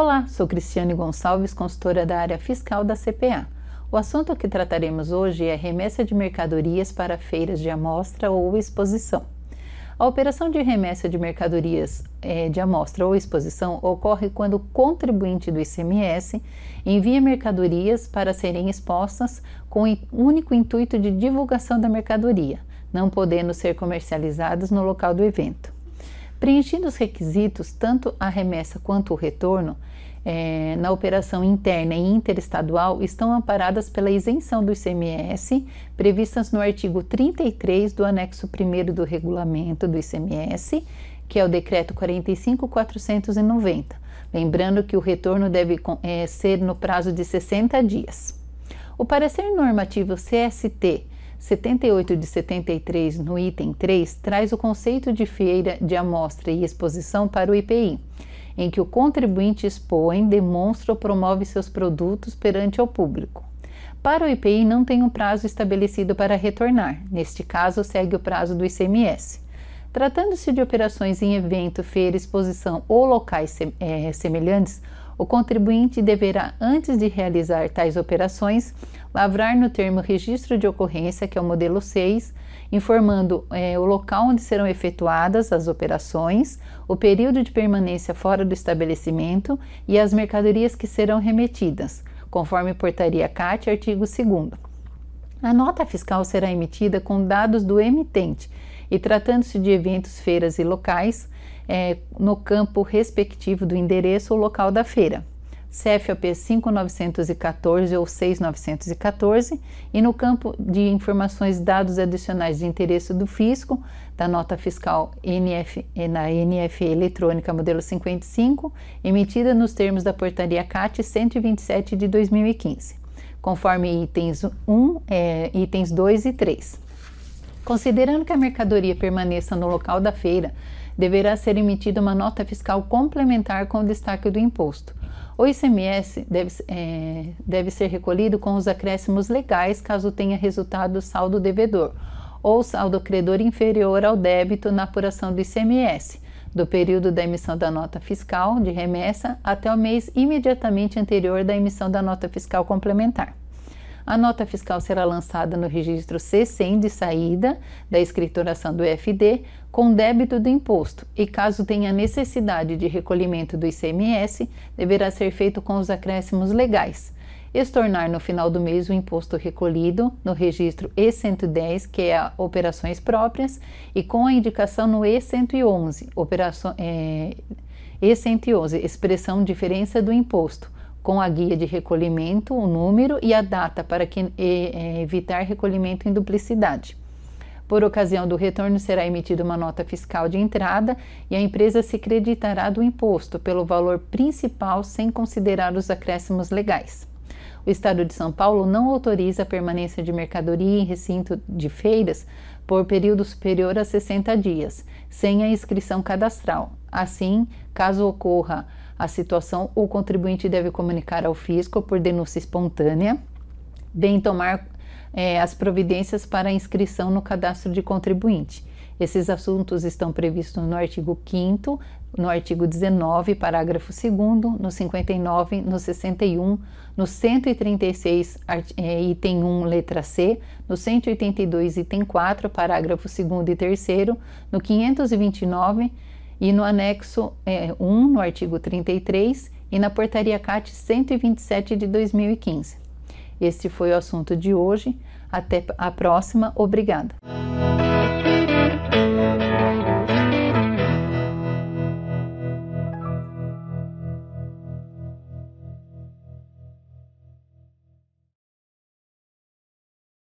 Olá, sou Cristiane Gonçalves, consultora da área fiscal da CPA. O assunto que trataremos hoje é remessa de mercadorias para feiras de amostra ou exposição. A operação de remessa de mercadorias é, de amostra ou exposição ocorre quando o contribuinte do ICMS envia mercadorias para serem expostas com o único intuito de divulgação da mercadoria, não podendo ser comercializadas no local do evento. Preenchidos os requisitos, tanto a remessa quanto o retorno é, na operação interna e interestadual estão amparadas pela isenção do ICMS previstas no artigo 33 do anexo 1 do regulamento do ICMS, que é o decreto 45490. Lembrando que o retorno deve é, ser no prazo de 60 dias. O parecer normativo CST 78 de 73, no item 3, traz o conceito de feira de amostra e exposição para o IPI, em que o contribuinte expõe, demonstra ou promove seus produtos perante o público. Para o IPI não tem um prazo estabelecido para retornar, neste caso segue o prazo do ICMS. Tratando-se de operações em evento, feira, exposição ou locais é, semelhantes, o contribuinte deverá, antes de realizar tais operações, lavrar no termo registro de ocorrência, que é o modelo 6, informando é, o local onde serão efetuadas as operações, o período de permanência fora do estabelecimento e as mercadorias que serão remetidas, conforme portaria CAT, artigo 2. A nota fiscal será emitida com dados do emitente e, tratando-se de eventos, feiras e locais, é, no campo respectivo do endereço ou local da feira. CFOP 5914 ou 6914 e no campo de informações dados adicionais de interesse do fisco da nota fiscal NF, na NFE eletrônica modelo 55, emitida nos termos da portaria CAT 127 de 2015, conforme itens 1, é, itens 2 e 3. Considerando que a mercadoria permaneça no local da feira, deverá ser emitida uma nota fiscal complementar com o destaque do imposto. O ICMS deve, é, deve ser recolhido com os acréscimos legais caso tenha resultado saldo devedor ou saldo credor inferior ao débito na apuração do ICMS, do período da emissão da nota fiscal de remessa até o mês imediatamente anterior da emissão da nota fiscal complementar. A nota fiscal será lançada no registro C100 de saída da escrituração do FD com débito do imposto e, caso tenha necessidade de recolhimento do ICMS, deverá ser feito com os acréscimos legais. Estornar no final do mês o imposto recolhido no registro E110, que é operações próprias, e com a indicação no E111, operação, é, E111, expressão diferença do imposto com a guia de recolhimento, o número e a data para que, e, evitar recolhimento em duplicidade. Por ocasião do retorno, será emitida uma nota fiscal de entrada e a empresa se creditará do imposto pelo valor principal sem considerar os acréscimos legais. O Estado de São Paulo não autoriza a permanência de mercadoria em recinto de feiras por período superior a 60 dias, sem a inscrição cadastral. Assim, caso ocorra a situação, o contribuinte deve comunicar ao fisco por denúncia espontânea, bem tomar é, as providências para inscrição no cadastro de contribuinte. Esses assuntos estão previstos no artigo 5 no artigo 19, parágrafo 2 no 59, no 61, no 136, é, item 1, letra C, no 182, item 4, parágrafo 2 e 3 no 529 e no anexo é, 1, no artigo 33, e na portaria CAT 127 de 2015. Este foi o assunto de hoje. Até a próxima. Obrigada.